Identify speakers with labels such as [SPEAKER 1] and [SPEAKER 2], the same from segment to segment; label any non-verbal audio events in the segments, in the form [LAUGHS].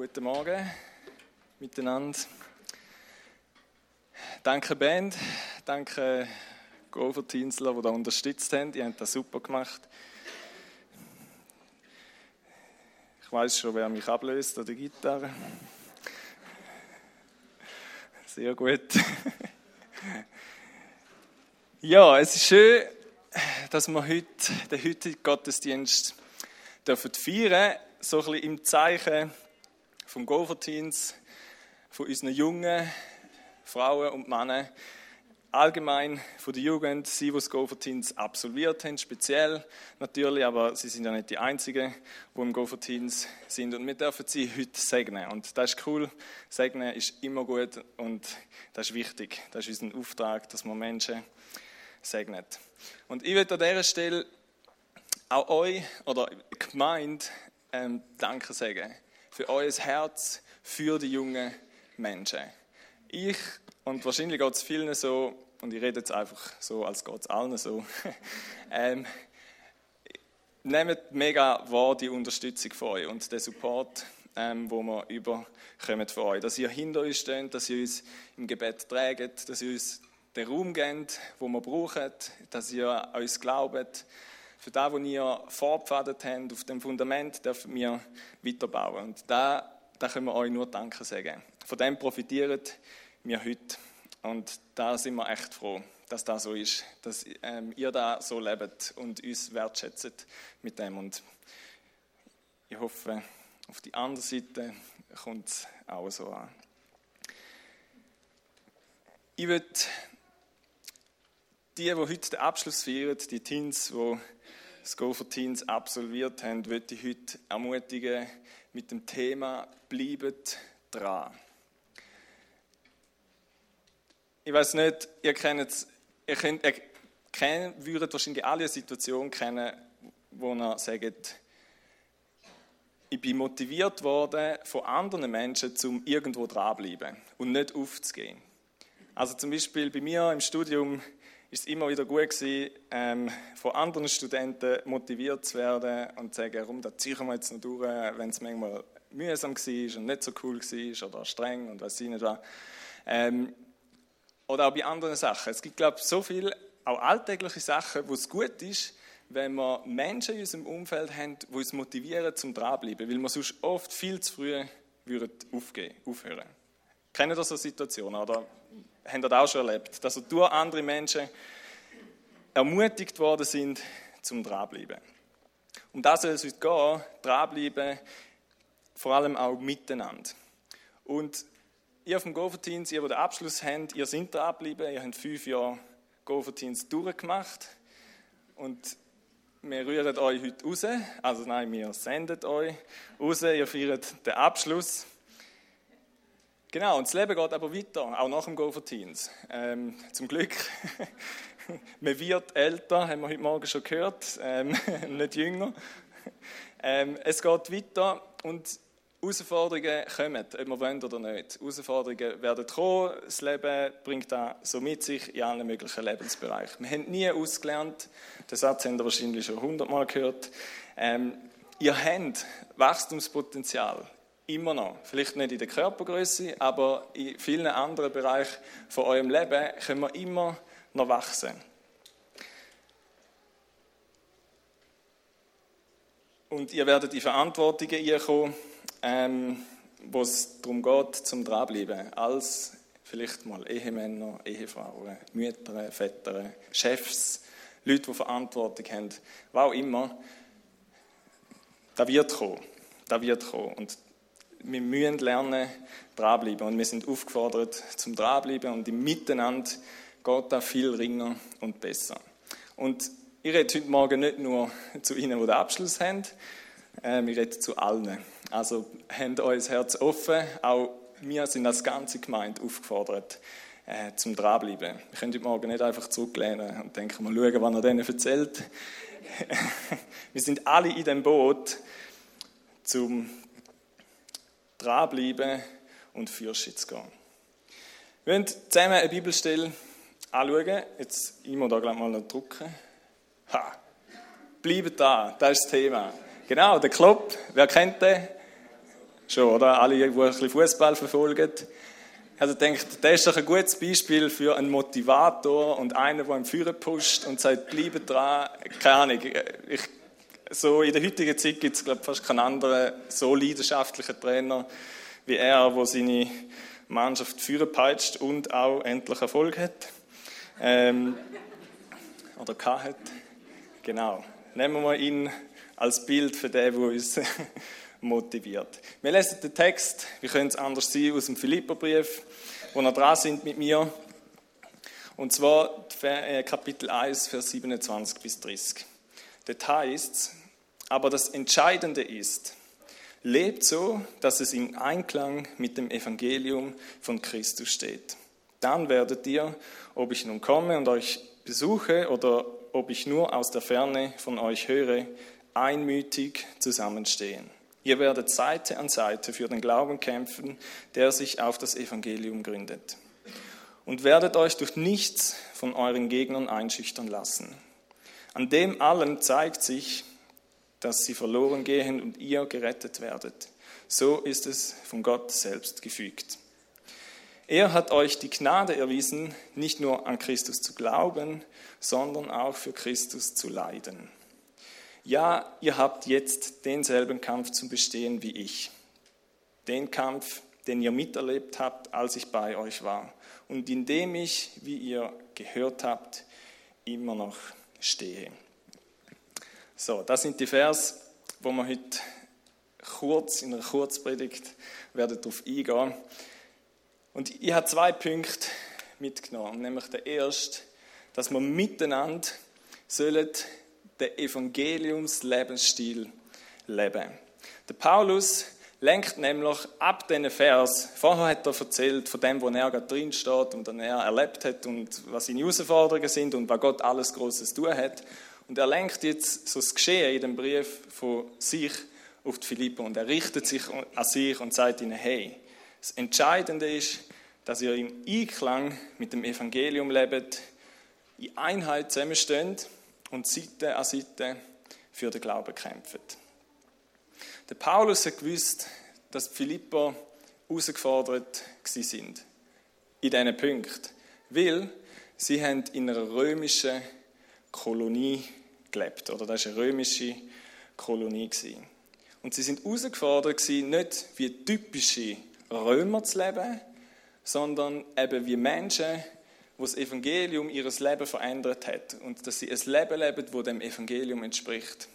[SPEAKER 1] Guten Morgen miteinander. Danke Band, danke Gover Tinsler, die da unterstützt haben. Die haben das super gemacht. Ich weiß schon, wer mich ablöst an der Gitarre. Sehr gut. Ja, es ist schön, dass wir heute den heutigen Gottesdienst dürfen feiern, so ein bisschen im Zeichen vom Goverteens, von unseren jungen Frauen und Männern, allgemein von der Jugend, sie, die das Goverteens absolviert haben, speziell natürlich, aber sie sind ja nicht die Einzigen, die im Goverteens sind und wir dürfen sie heute segnen. Und das ist cool, segnen ist immer gut und das ist wichtig, das ist unser Auftrag, dass wir Menschen segnet. Und ich will an dieser Stelle auch euch oder Gemeinde ähm, Danke sagen für euer Herz für die jungen Menschen. Ich, und wahrscheinlich geht es vielen so, und ich rede jetzt einfach so, als geht es allen so, [LAUGHS] ähm, nehmt mega wahr die Unterstützung von euch und den Support, ähm, wo wir überkommen von euch. Dass ihr hinter uns steht, dass ihr uns im Gebet trägt, dass ihr uns den Raum gebt, wo wir brauchen, dass ihr uns glaubt, für das, was ihr vorgepfadet habt, auf dem Fundament dürfen wir weiterbauen. Und da, da können wir euch nur Danke sagen. Von dem profitieren wir heute. Und da sind wir echt froh, dass das so ist, dass ähm, ihr da so lebt und uns wertschätzt mit dem. Und ich hoffe, auf die andere Seite kommt es auch so an. Ich würde die, die heute den Abschluss feiern, die Teens, die das Go for Teens absolviert haben, möchte ich heute ermutigen mit dem Thema Bleibt dran. Ich weiß nicht, ihr kennt, ihr, kennt, ihr kennt, würdet wahrscheinlich alle eine Situation kennen, wo ihr sagt, ich bin motiviert worden von anderen Menschen, um irgendwo dranbleiben und nicht aufzugehen. Also zum Beispiel bei mir im Studium ist es immer wieder gut gewesen, ähm, von anderen Studenten motiviert zu werden und zu sagen, warum, da ziehen wir jetzt noch durch, wenn es manchmal mühsam war und nicht so cool war oder streng und was ich nicht war. Ähm, oder auch bei anderen Sachen. Es gibt, glaube ich, so viele, auch alltägliche Sachen, wo es gut ist, wenn wir Menschen in unserem Umfeld haben, die uns motivieren zum dranbleiben, weil wir sonst oft viel zu früh würden aufgeben, aufhören. Kennen das so Situationen, oder? Ihr das auch schon erlebt, dass ihr durch andere Menschen ermutigt worden sind, zum dranbleiben. Um das soll es heute gehen, dranbleiben, vor allem auch miteinander. Und ihr dem Goverteens, ihr, die den Abschluss habt, ihr seid dranbleiben, ihr habt fünf Jahre Goverteens durchgemacht und wir rühren euch heute raus, also nein, wir senden euch raus, ihr feiert den Abschluss. Genau, und das Leben geht aber weiter, auch nach dem Go for Teens. Ähm, zum Glück, [LAUGHS] man wird älter, haben wir heute Morgen schon gehört, ähm, [LAUGHS] nicht jünger. Ähm, es geht weiter und Herausforderungen kommen, ob wir wollen oder nicht. Herausforderungen werden kommen, das Leben bringt das so mit sich in allen möglichen Lebensbereichen. Wir haben nie ausgelernt, den Satz haben ihr wahrscheinlich schon hundertmal gehört. Ähm, ihr habt Wachstumspotenzial Immer noch. Vielleicht nicht in der Körpergröße, aber in vielen anderen Bereichen von eurem Leben können wir immer noch wachsen. Und ihr werdet in Verantwortungen kommen, ähm, wo es darum geht, zum Dranbleiben. Als vielleicht mal Ehemänner, Ehefrauen, Mütter, Väter, Chefs, Leute, die Verantwortung haben, was auch immer. Da wird kommen. Da wird kommen. Und wir müssen lernen, dranbleiben. Und wir sind aufgefordert zum Dranbleiben und im Miteinander geht da viel ringer und besser. Und ich rede heute Morgen nicht nur zu Ihnen, die den Abschluss haben, äh, ich rede zu allen. Also habt euer Herz offen, auch wir sind als ganze Gemeinde aufgefordert, äh, zum Dranbleiben. Wir können heute Morgen nicht einfach zurücklehnen und denken, mal schauen, was er denen erzählt. [LAUGHS] wir sind alle in dem Boot, zum dranbleiben und zu gehen. Wir wollen zusammen eine Bibelstelle anschauen. Jetzt, muss da gleich mal drücken. Ha! Bleibt da, das ist das Thema. Genau, der Klopp, wer kennt den? Schon, oder? Alle, die ein bisschen Fußball verfolgen. Also denkt, das ist doch ein gutes Beispiel für einen Motivator und einen, der im Führer pusht und sagt, bleibe dran. Keine Ahnung. Ich, so in der heutigen Zeit gibt es, glaube fast keinen anderen so leidenschaftlichen Trainer wie er, der seine Mannschaft führen peitscht und auch endlich Erfolg hat. Ähm, oder hat. Genau. Nehmen wir ihn als Bild für den, der uns [LAUGHS] motiviert. Wir lesen den Text, wie könnte es anders sein, aus dem Philipperbrief, wo wir dran sind mit mir. Und zwar äh, Kapitel 1, Vers 27 bis 30. Dort heißt es, aber das Entscheidende ist, lebt so, dass es im Einklang mit dem Evangelium von Christus steht. Dann werdet ihr, ob ich nun komme und euch besuche oder ob ich nur aus der Ferne von euch höre, einmütig zusammenstehen. Ihr werdet Seite an Seite für den Glauben kämpfen, der sich auf das Evangelium gründet. Und werdet euch durch nichts von euren Gegnern einschüchtern lassen. An dem allem zeigt sich, dass sie verloren gehen und ihr gerettet werdet. So ist es von Gott selbst gefügt. Er hat euch die Gnade erwiesen, nicht nur an Christus zu glauben, sondern auch für Christus zu leiden. Ja, ihr habt jetzt denselben Kampf zu bestehen wie ich. Den Kampf, den ihr miterlebt habt, als ich bei euch war und in dem ich, wie ihr gehört habt, immer noch stehe. So, das sind die Vers, wo wir heute kurz in einer Kurzpredigt werden darauf eingehen. Und ich habe zwei Punkte mitgenommen, nämlich der erste, dass wir miteinander sollen den Evangeliumslebensstil leben. Der Paulus lenkt nämlich ab diesen Vers. Vorher hat er erzählt von dem, wo er gerade drin steht und dann er erlebt hat und was seine Herausforderungen sind und was Gott alles Großes tun hat. Und er lenkt jetzt so das Geschehen in dem Brief von sich auf die Philippen und er richtet sich an sich und sagt ihnen, hey, das Entscheidende ist, dass ihr im Einklang mit dem Evangelium lebt, in Einheit zusammensteht und Seite an Seite für den Glauben kämpft. Der Paulus hat gewusst, dass die Philipper herausgefordert sind in diesen Punkten, weil sie haben in einer römischen Kolonie gelebt. Oder das war eine römische Kolonie. Und sie sind herausgefordert, nicht wie typische Römer zu leben, sondern eben wie Menschen, wo das Evangelium ihres Leben verändert hat und dass sie ein Leben leben, wo dem Evangelium entspricht.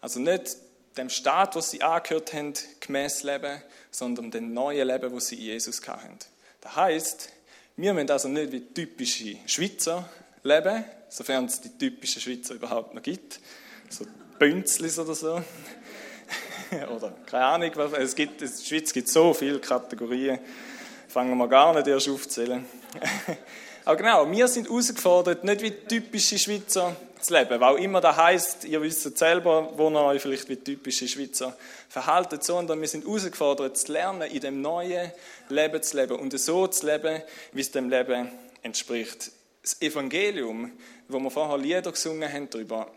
[SPEAKER 1] Also nicht dem Staat, wo sie angehört haben, gemäß leben, sondern dem neuen Leben, wo sie in Jesus hatten. Das heißt, wir müssen also nicht wie typische Schweizer leben, sofern es die typischen Schweizer überhaupt noch gibt. So Bünzlis oder so. [LAUGHS] oder keine Ahnung, es gibt, in der Schweiz gibt so viele Kategorien, fangen wir gar nicht erst aufzählen. [LAUGHS] Aber genau, wir sind herausgefordert, nicht wie typische Schweizer zu leben, weil immer das heisst, ihr wisst selber, wo ihr euch vielleicht wie typische Schweizer verhaltet, sondern wir sind herausgefordert, zu lernen, in dem neuen Leben zu leben und so zu leben, wie es dem Leben entspricht das Evangelium, wo wir vorher Lieder gesungen haben darüber,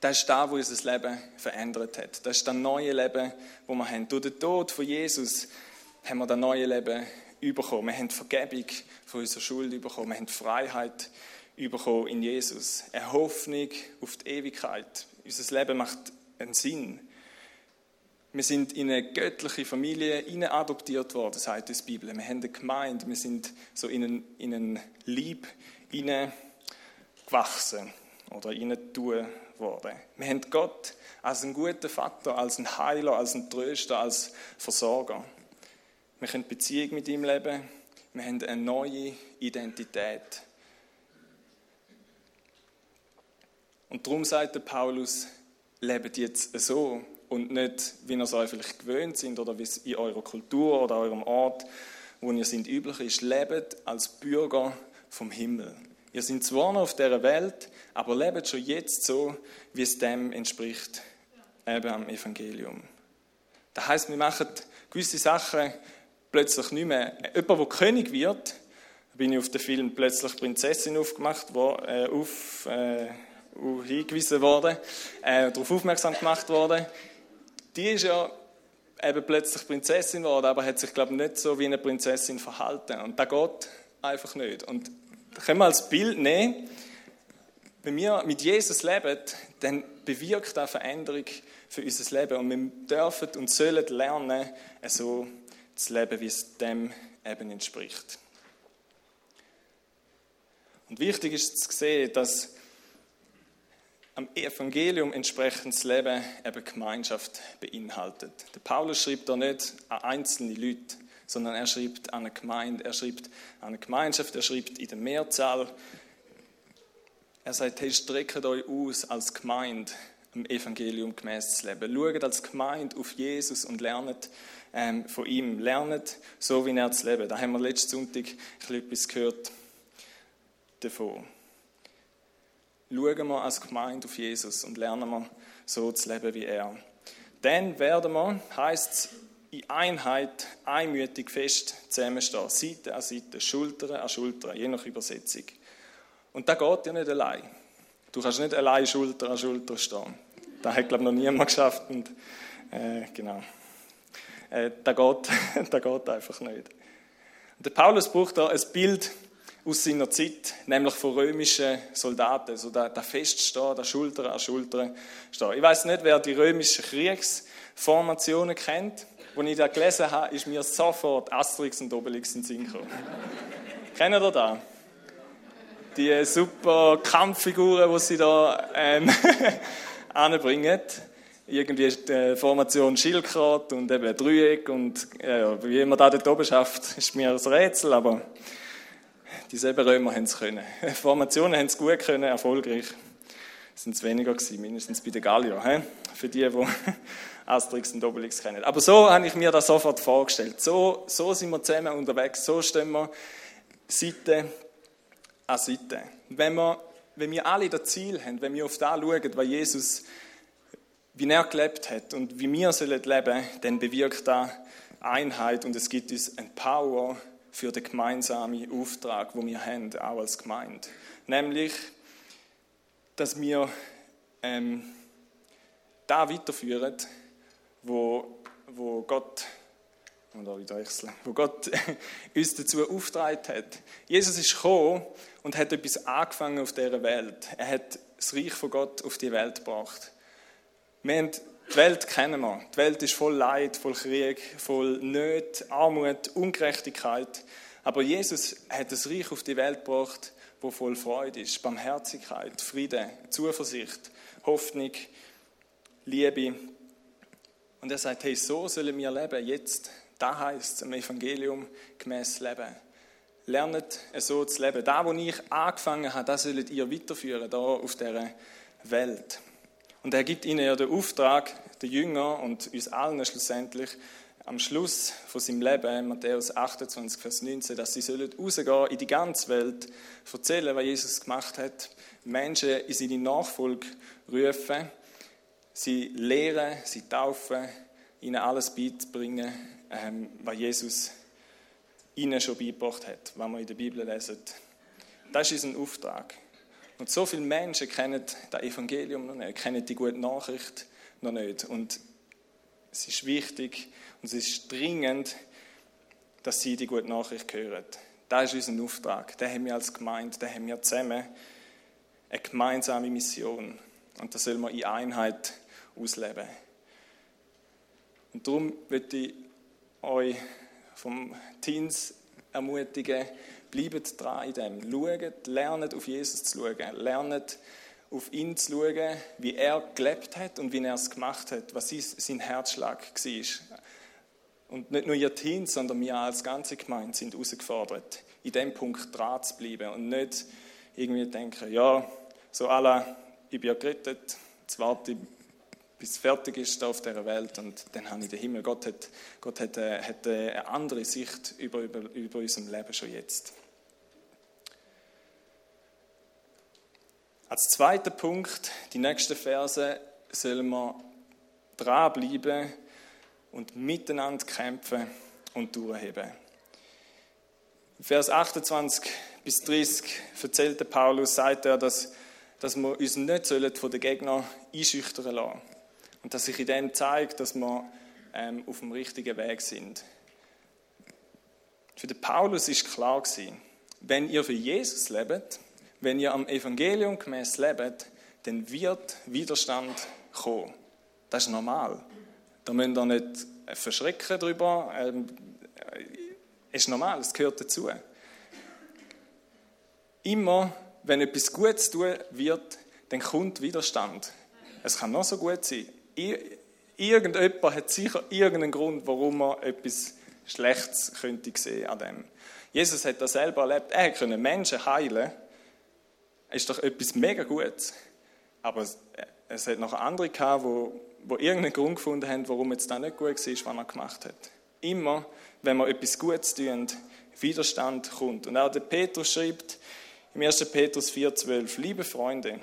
[SPEAKER 1] das ist das, was unser Leben verändert hat. Das ist das neue Leben, das wir haben. Durch den Tod von Jesus haben wir das neue Leben bekommen. Wir haben Vergebung von unserer Schuld bekommen. Wir haben Freiheit bekommen in Jesus. Eine Hoffnung auf die Ewigkeit. Unser Leben macht einen Sinn. Wir sind in eine göttliche Familie adoptiert worden, sagt die Bibel. Wir haben eine Gemeinde, wir sind so in einen, in einen Lieb gewachsen oder tun worden. Wir haben Gott als einen guten Vater, als einen Heiler, als einen Tröster, als Versorger. Wir können Beziehung mit ihm leben. Wir haben eine neue Identität. Und darum sagt der Paulus, lebt jetzt so, und nicht, wie ihr es euch vielleicht gewöhnt sind oder wie es in eurer Kultur oder eurem Ort, wo ihr sind, üblich ist. Lebt als Bürger vom Himmel. Ihr seid zwar noch auf dieser Welt, aber lebt schon jetzt so, wie es dem entspricht, eben am Evangelium. Das heißt, wir machen gewisse Sachen plötzlich nicht mehr. Jemand, der König wird, bin ich auf den Film plötzlich Prinzessin aufgemacht, wo, äh, auf, äh, hingewiesen worden, äh, darauf aufmerksam gemacht worden die ist ja eben plötzlich Prinzessin geworden, aber hat sich, glaube ich, nicht so wie eine Prinzessin verhalten. Und das geht einfach nicht. Und können wir als Bild nehmen, wenn wir mit Jesus leben, dann bewirkt das Veränderung für unser Leben. Und wir dürfen und sollen lernen, so zu leben, wie es dem eben entspricht. Und wichtig ist zu sehen, dass am Evangelium entsprechendes Leben eben Gemeinschaft beinhaltet. Der Paulus schreibt da nicht an einzelne Leute, sondern er schreibt an eine Gemeinde, er schreibt an eine Gemeinschaft, er schreibt in der Mehrzahl. Er sagt, hey, streckt euch aus als Gemeinde im Evangelium gemäß zu leben. Schaut als Gemeinde auf Jesus und lernt ähm, von ihm. Lernt so, wie er zu leben. Da haben wir letzten Sonntag etwas gehört davon schauen wir als Gemeinde auf Jesus und lernen wir so zu leben wie er. Dann werden wir, heißt es, in Einheit einmütig fest zusammenstehen, Seite an Seite, Schulter an Schulter, je nach Übersetzung. Und das geht ja nicht allein. Du kannst nicht allein Schulter an Schulter stehen. Das hat, glaube ich, noch niemand geschafft. Und, äh, genau. Äh, das, geht, [LAUGHS] das geht einfach nicht. Und der Paulus braucht da ein Bild aus seiner Zeit, nämlich von römischen Soldaten, so da, da feststehen, da Schulter an Schulter stehen. Ich weiß nicht, wer die römischen Kriegsformationen kennt. Als ich das gelesen habe, ist mir sofort Asterix und Obelix in den Sinn gekommen. [LAUGHS] Kennt ihr das? Die super Kampffiguren, die sie da ähm, [LAUGHS] anbringen. Irgendwie die Formation Schildkröte und eben Dreieck und ja, wie man das dort oben schafft, ist mir ein Rätsel, aber Dieselben Römer haben es können. [LAUGHS] Formationen haben es gut können, erfolgreich. Sind es weniger gewesen, mindestens bei den Gallier. He? Für die, die [LAUGHS] Asterix und Obelix kennen. Aber so habe ich mir das sofort vorgestellt. So, so sind wir zusammen unterwegs. So stehen wir Seite an Seite. Wenn wir, wenn wir alle das Ziel haben, wenn wir auf das schauen, was Jesus, wie er gelebt hat und wie wir sollen leben, dann bewirkt das Einheit und es gibt uns ein Power, für den gemeinsamen Auftrag, wo wir haben, auch als Gemeinde. Nämlich, dass wir ähm, da weiterführen, wo, wo Gott wo Gott [LAUGHS] uns dazu aufgetragen hat. Jesus ist gekommen und hat etwas angefangen auf dieser Welt. Er hat das Reich von Gott auf die Welt gebracht. Wir haben die Welt kennen wir. Die Welt ist voll Leid, voll Krieg, voll Nöte, Armut, Ungerechtigkeit. Aber Jesus hat das Reich auf die Welt gebracht, wo voll Freude ist, Barmherzigkeit, Friede, Zuversicht, Hoffnung, Liebe. Und er sagt, hey, so sollen wir leben, jetzt. Da heißt im Evangelium gemäß Leben. Lernet so zu leben. Da, wo ich angefangen habe, das sollt ihr weiterführen, da auf dieser Welt. Und er gibt ihnen ja den Auftrag, den Jünger und uns allen schlussendlich, am Schluss von seinem Leben, Matthäus 28, Vers 19, dass sie sollen rausgehen in die ganze Welt, erzählen, was Jesus gemacht hat, Menschen in seine Nachfolge rufen, sie lehren, sie taufen, ihnen alles beizubringen, ähm, was Jesus ihnen schon beigebracht hat, was wir in der Bibel lesen. Das ist unser Auftrag. Und so viele Menschen kennen das Evangelium noch nicht, kennen die gute Nachricht noch nicht. Und es ist wichtig und es ist dringend, dass sie die gute Nachricht hören. Das ist unser Auftrag. Den haben wir als Gemeinde, den haben wir zusammen. Eine gemeinsame Mission. Und das sollen wir in Einheit ausleben. Und darum möchte ich euch vom Teens ermutigen, Bleibt dran in dem. Schaut, lernt auf Jesus zu schauen. Lernt auf ihn zu schauen, wie er gelebt hat und wie er es gemacht hat, was sein Herzschlag war. Und nicht nur ihr Team, sondern wir als ganze Gemeinde sind herausgefordert, in dem Punkt dran zu bleiben und nicht irgendwie denken, ja, so alle, ich bin ja gerettet, jetzt warte ich, bis es fertig ist auf dieser Welt und dann habe ich den Himmel. Gott hat, Gott hat, äh, hat eine andere Sicht über, über, über unser Leben schon jetzt. Als zweiter Punkt, die nächsten Verse, sollen wir dranbleiben und miteinander kämpfen und durchheben. Vers 28 bis 30 erzählte Paulus, sagt er, dass, dass wir uns nicht von den Gegnern einschüchtern lassen Und dass sich in dem zeigt, dass wir ähm, auf dem richtigen Weg sind. Für den Paulus ist klar gewesen, wenn ihr für Jesus lebt, wenn ihr am Evangelium gemäß lebt, dann wird Widerstand kommen. Das ist normal. Da müsst ihr nicht verschrecken darüber. Ähm, es ist normal, es gehört dazu. Immer, wenn etwas Gutes tun wird, dann kommt Widerstand. Es kann noch so gut sein. Irgendjemand hat sicher irgendeinen Grund, warum er etwas Schlechtes könnte sehen an dem. Jesus hat das selber erlebt. Er konnte Menschen heilen. Das ist doch etwas mega Gutes. Aber es, es hat noch andere gehabt, wo, wo irgendeinen Grund gefunden haben, warum es da nicht gut war, was er gemacht hat. Immer, wenn wir etwas Gutes tun, Widerstand kommt. Und auch der Petrus schreibt im 1. Petrus 4,12: Liebe Freunde,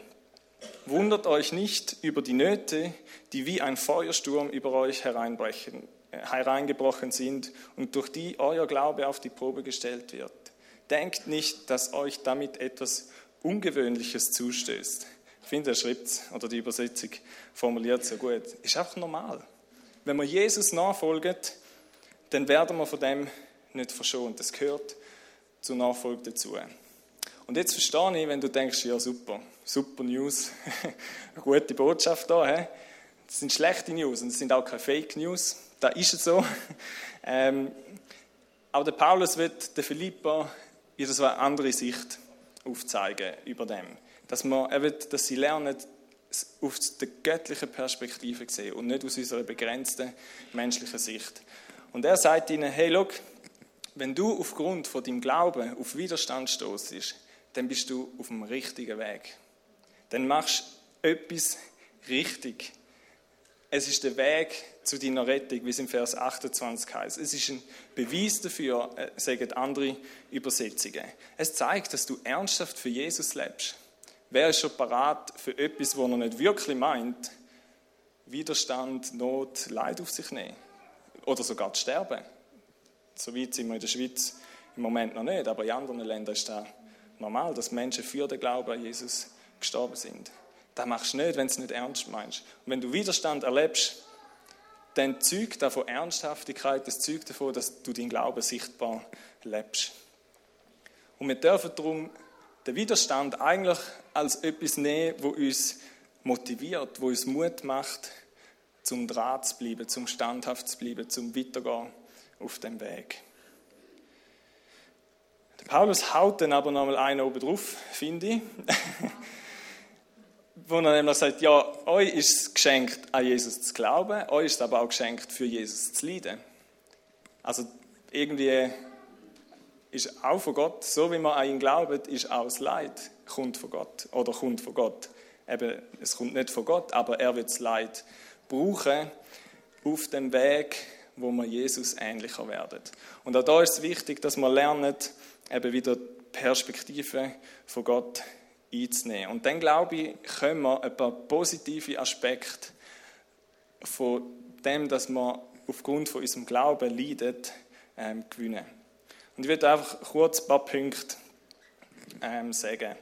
[SPEAKER 1] wundert euch nicht über die Nöte, die wie ein Feuersturm über euch hereinbrechen, äh, hereingebrochen sind und durch die euer Glaube auf die Probe gestellt wird. Denkt nicht, dass euch damit etwas Ungewöhnliches zustößt. Ich finde, der Schrift oder die Übersetzung formuliert so gut. Ist einfach normal. Wenn wir Jesus nachfolgen, dann werden wir von dem nicht verschont. Das gehört zur Nachfolge dazu. Und jetzt verstehe ich, wenn du denkst, ja super, super News, eine [LAUGHS] gute Botschaft da. He? Das sind schlechte News und das sind auch keine Fake News. Da ist es so. [LAUGHS] Ähm, aber der Paulus wird der Philippa so eine andere Sicht aufzeigen über dem. Dass, man, er wird, dass sie lernen, auf der göttlichen Perspektive zu sehen und nicht aus unserer begrenzten menschlichen Sicht. Und er sagt ihnen, hey, look, wenn du aufgrund von deinem Glauben auf Widerstand stoßest, dann bist du auf dem richtigen Weg. Dann machst du etwas richtig. Es ist der Weg zu deiner Rettung, wie es im Vers 28 heißt. Es ist ein Beweis dafür, äh, sagen andere Übersetzungen. Es zeigt, dass du ernsthaft für Jesus lebst. Wer ist schon parat für etwas, wo er nicht wirklich meint, Widerstand, Not, Leid auf sich nehmen? Oder sogar sterben? So weit sind wir in der Schweiz im Moment noch nicht, aber in anderen Ländern ist das normal, dass Menschen für den Glauben an Jesus gestorben sind. Das machst du nicht, wenn du es nicht ernst meinst. Und wenn du Widerstand erlebst, dann zeugt das von Ernsthaftigkeit, das zeugt davon, dass du deinen Glauben sichtbar lebst. Und wir dürfen darum den Widerstand eigentlich als etwas nehmen, wo uns motiviert, wo uns Mut macht, zum Draht zu bleiben, zum standhaft zu bleiben, zum Weitergehen auf dem Weg. Der Paulus haut dann aber nochmal einen oben drauf, finde ich. [LAUGHS] wo er nämlich sagt, ja, euch ist es geschenkt, an Jesus zu glauben, euch ist es aber auch geschenkt, für Jesus zu leiden. Also irgendwie ist auch von Gott, so wie man an ihn glaubt, ist auch das Leid, kommt von Gott oder kommt von Gott. Eben, es kommt nicht von Gott, aber er wird das Leid brauchen auf dem Weg, wo wir Jesus ähnlicher werden. Und auch da ist es wichtig, dass wir lernen, eben wieder die Perspektive von Gott einzunehmen. Und dann, glaube ich, können wir ein paar positive Aspekte von dem, dass wir aufgrund von unserem Glauben leiden, ähm, gewinnen. Und ich werde einfach kurz ein paar Punkte ähm, sagen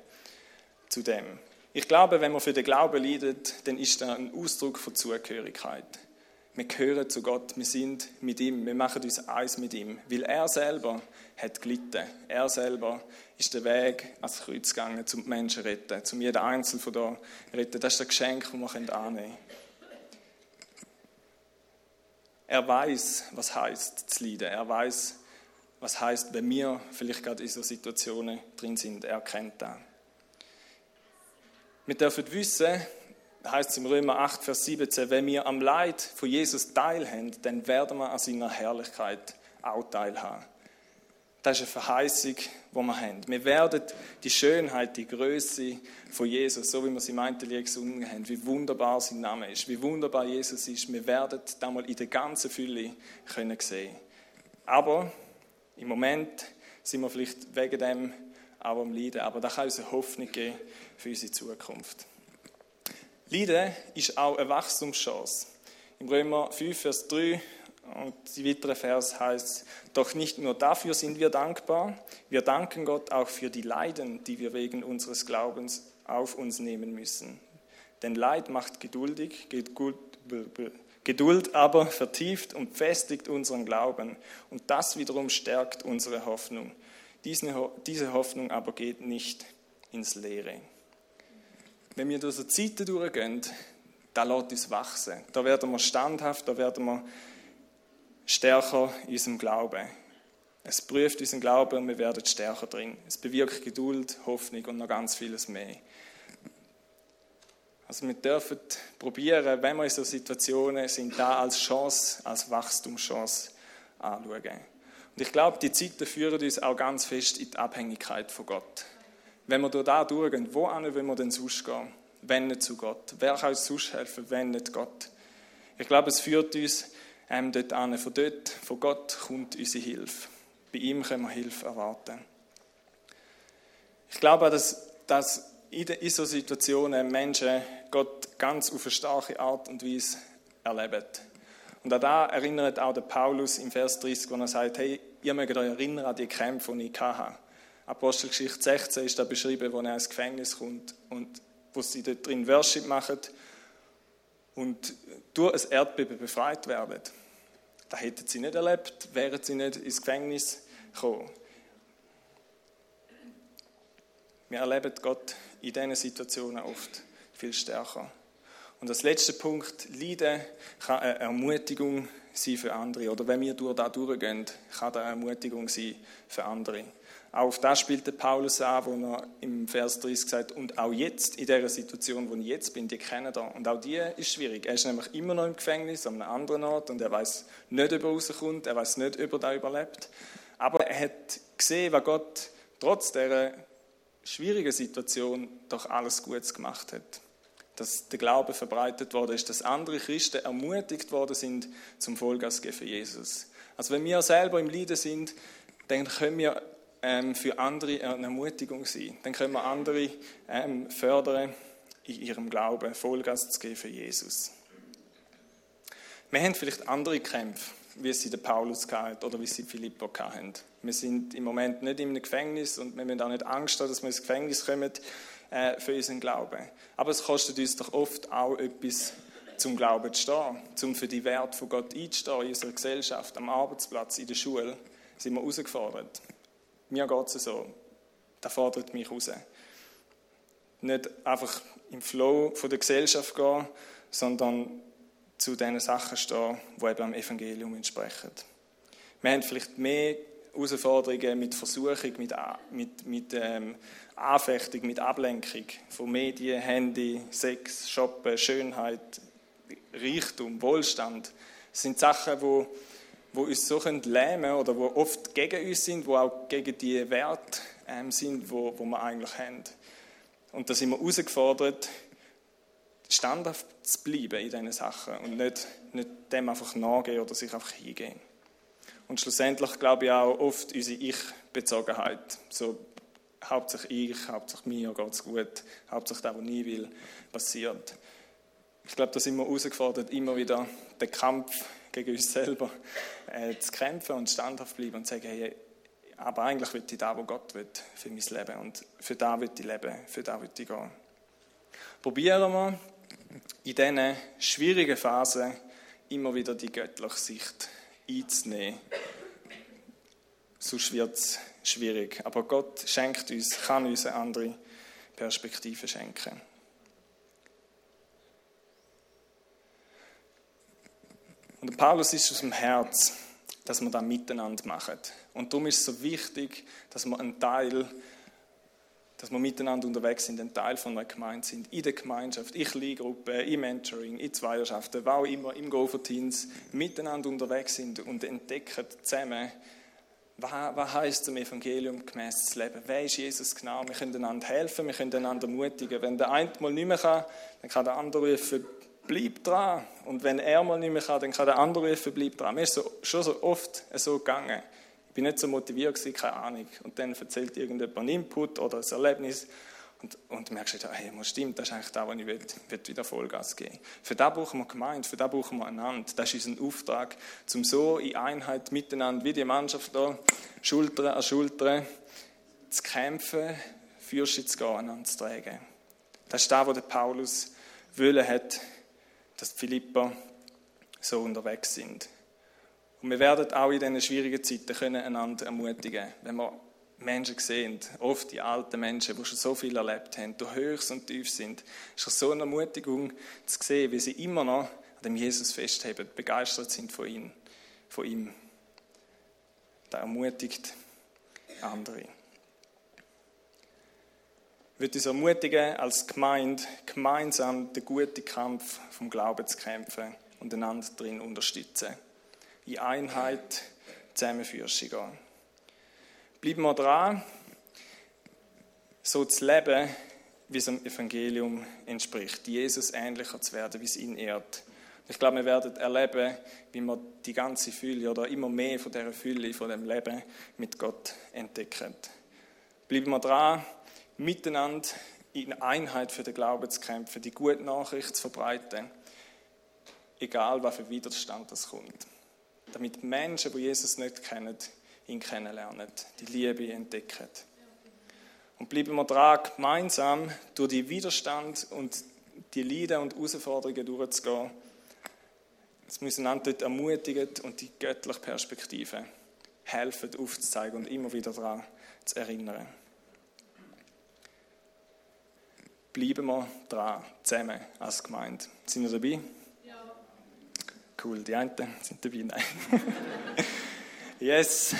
[SPEAKER 1] zu dem. Ich glaube, wenn man für den Glauben leidet, dann ist das ein Ausdruck von Zugehörigkeit. Wir gehören zu Gott, wir sind mit ihm, wir machen uns eins mit ihm, weil er selber hat gelitten. Er selber ist der Weg ans Kreuz gegangen, um die Menschen zu retten, um jeden Einzelnen von da zu retten. Das ist ein Geschenk, das wir annehmen können. Er weiß, was heißt zu leiden. Er weiß, was heißt, wenn wir vielleicht gerade in so Situationen drin sind. Er kennt das. Wir dürfen wissen, heißt es im Römer 8, Vers 17, wenn wir am Leid von Jesus teilhaben, dann werden wir an seiner Herrlichkeit auch teilhaben. Das ist eine Verheißung, die wir haben. Wir werden die Schönheit, die Größe von Jesus, so wie wir sie im Lied gesungen haben, wie wunderbar sein Name ist, wie wunderbar Jesus ist, wir werden da mal in der ganzen Fülle können sehen. Aber im Moment sind wir vielleicht wegen dem auch am Leiden, aber da kann uns eine Hoffnung geben für unsere Zukunft. Leiden ist auch eine Wachstumschance. Im Römer 5, Vers 3 und die weitere Vers heißt, doch nicht nur dafür sind wir dankbar, wir danken Gott auch für die Leiden, die wir wegen unseres Glaubens auf uns nehmen müssen. Denn Leid macht geduldig, Geduld aber vertieft und festigt unseren Glauben und das wiederum stärkt unsere Hoffnung. Diese Hoffnung aber geht nicht ins Leere. Wenn wir durch so Zeiten durchgehen, da lässt uns wachsen. Da werden wir standhaft, da werden wir stärker in unserem Glauben. Es prüft unseren Glauben und wir werden stärker drin. Es bewirkt Geduld, Hoffnung und noch ganz vieles mehr. Also wir dürfen probieren, wenn wir in so Situationen sind, da als Chance, als Wachstumschance anschauen. Und ich glaube, die Zeiten führen uns auch ganz fest in die Abhängigkeit von Gott. Wenn wir da durchgehen, wo wollen wir denn sonst gehen? Wenn nicht zu Gott. Wer kann uns sonst helfen, wenn nicht Gott? Ich glaube, es führt uns ähm, dort an. Von dort, von Gott kommt unsere Hilfe. Bei ihm können wir Hilfe erwarten. Ich glaube, dass, dass in, solchen Situationen Menschen Gott ganz auf eine starke Art und Weise erleben. Und an da erinnert auch der Paulus im Vers 30, wo er sagt, hey, ihr mögt euch erinnern an die Kämpfe, die ich hatte. Apostelgeschichte 16 ist da beschrieben, wo er ins Gefängnis kommt und wo sie dort drin Worship machen und durch ein Erdbeben befreit werden. Das hätten sie nicht erlebt, wären sie nicht ins Gefängnis gekommen. Wir erleben Gott in diesen Situationen oft viel stärker. Und als letzter Punkt, Leiden kann eine Ermutigung sein für andere. Oder wenn wir durch das durchgehen, kann das eine Ermutigung sein für andere. Auf das spielt der Paulus an, wo er im Vers 30 sagt, und auch jetzt, in der Situation, wo ich jetzt bin, die kennen da. Und auch die ist schwierig. Er ist nämlich immer noch im Gefängnis, an einem anderen Ort, und er weiß nicht, ob er rauskommt, er weiß nicht, ob er da überlebt. Aber er hat gesehen, was Gott trotz dieser schwierigen Situation doch alles Gutes gemacht hat. Dass der Glaube verbreitet worden ist, dass andere Christen ermutigt worden sind zum Vollgas für Jesus. Also wenn wir selber im Leiden sind, dann können wir ähm, für andere eine Ermutigung sein. Dann können wir andere ähm, fördern, in ihrem Glauben Vollgas zu geben für Jesus. Wir haben vielleicht andere Kämpfe, wie es der Paulus hatte oder wie sie Philippo hatten. Wir sind im Moment nicht einem Gefängnis und wir müssen auch nicht Angst haben, dass wir ins Gefängnis kommen äh, für unseren Glauben. Aber es kostet uns doch oft auch etwas, zum Glauben zu stehen, zum für die Werte von Gott einzustehen in unserer Gesellschaft, am Arbeitsplatz, in der Schule, sind wir herausgefordert. Mir geht es so. Das fordert mich raus. Nicht einfach im Flow von der Gesellschaft gehen, sondern zu den Sachen stehen, die eben am Evangelium entsprechen. Wir haben vielleicht mehr Herausforderungen mit Versuchung, mit, mit, mit ähm, Anfechtung, mit Ablenkung von Medien, Handy, Sex, Shoppen, Schönheit, Reichtum, Wohlstand. Das sind Sachen, die wo uns so lähmen können oder wo oft gegen uns sind, wo auch gegen die Werte ähm, sind, wo, wo wir eigentlich haben. Und da sind wir herausgefordert, standhaft zu bleiben in diesen Sachen und nicht, nicht dem einfach nachgehen oder sich einfach hingehen. Und schlussendlich glaube ich auch oft unsere Ich-Bezogenheit. So, hauptsächlich ich, hauptsächlich mir geht es gut, hauptsächlich das, was ich will, passiert. Ich glaube, da sind wir herausgefordert, immer wieder den Kampf gegen uns selber äh, zu kämpfen und standhaft bleiben und zu sagen, hey, aber eigentlich will ich da, wo Gott will, für mein Leben. Und für da will ich leben, für da will ich gehen. Probieren wir in diesen schwierigen Phasen immer wieder die göttliche Sicht einzunehmen. Sonst wird es schwierig. Aber Gott schenkt uns, kann uns eine andere Perspektive schenken. Und Paulus ist aus dem Herz, dass wir das miteinander machen. Und darum ist es so wichtig, dass wir ein Teil dass wir miteinander unterwegs sind, ein Teil von einer Gemeinde sind, in der Gemeinschaft, in Kleingruppen, im Mentoring, in Zweierschaften, wo auch immer, im Go for Teens, miteinander unterwegs sind und entdecken zusammen, was, was heißt zum Evangelium gemäß zu leben? Wer ist Jesus genau? Wir können einander helfen, wir können einander ermutigen. Wenn der eine mal nicht mehr kann, dann kann der andere rufen, bleib dran. Und wenn er mal nicht mehr kann, dann kann der andere rufen, bleib dran. Mir ist so, schon so oft so gegangen. Ich bin nicht so motiviert gewesen, keine Ahnung. Und dann erzählt irgendjemand einen Input oder ein Erlebnis und, und merkst du, hey, was stimmt, das ist eigentlich das, was ich will, will wieder Vollgas geben Für das brauchen wir Gemeinde, für das brauchen wir einander. Das ist unser Auftrag, um so in Einheit miteinander, wie die Mannschaft da, Schulter an Schulter, zu kämpfen, Fürste zu gehen, einander zu tragen. Das ist das, was Paulus wollen hat, dass Philippa so unterwegs sind. Und wir werden auch in diesen schwierigen Zeiten können einander ermutigen, wenn wir Menschen sehen, oft die alten Menschen, die schon so viel erlebt haben, durch Höchst und Tief sind, ist es so eine Ermutigung zu sehen, wie sie immer noch an dem Jesus festheben, begeistert sind von ihm. Von ihm. Da ermutigt andere. Würde uns ermutigen, als Gemeinde gemeinsam den guten Kampf vom Glauben zu kämpfen und einander darin unterstützen. In Einheit zusammenführst. Bleiben wir dran, so zu leben, wie es dem Evangelium entspricht, Jesus ähnlicher zu werden, wie es ihn ehrt. Ich glaube, wir werden erleben, wie wir die ganze Fülle oder immer mehr von dieser Fülle, von dem Leben mit Gott entdecken. Bleiben wir dran, miteinander in Einheit für den Glauben zu kämpfen, die gute Nachricht zu verbreiten, egal was für Widerstand das kommt. Damit Menschen, die Jesus nicht kennen, ihn kennenlernen, die Liebe entdecken. Und bleiben wir dran, gemeinsam durch die Widerstand und die Leiden und Herausforderungen durchzugehen, Jetzt müssen wir dort ermutigen und die göttliche Perspektive helfen aufzuzeigen und immer wieder daran zu erinnern. Bleiben wir dran, zusammen als Gemeinde. Sind wir dabei? Ja. Cool, die einen sind dabei, nein. [LAUGHS] yes.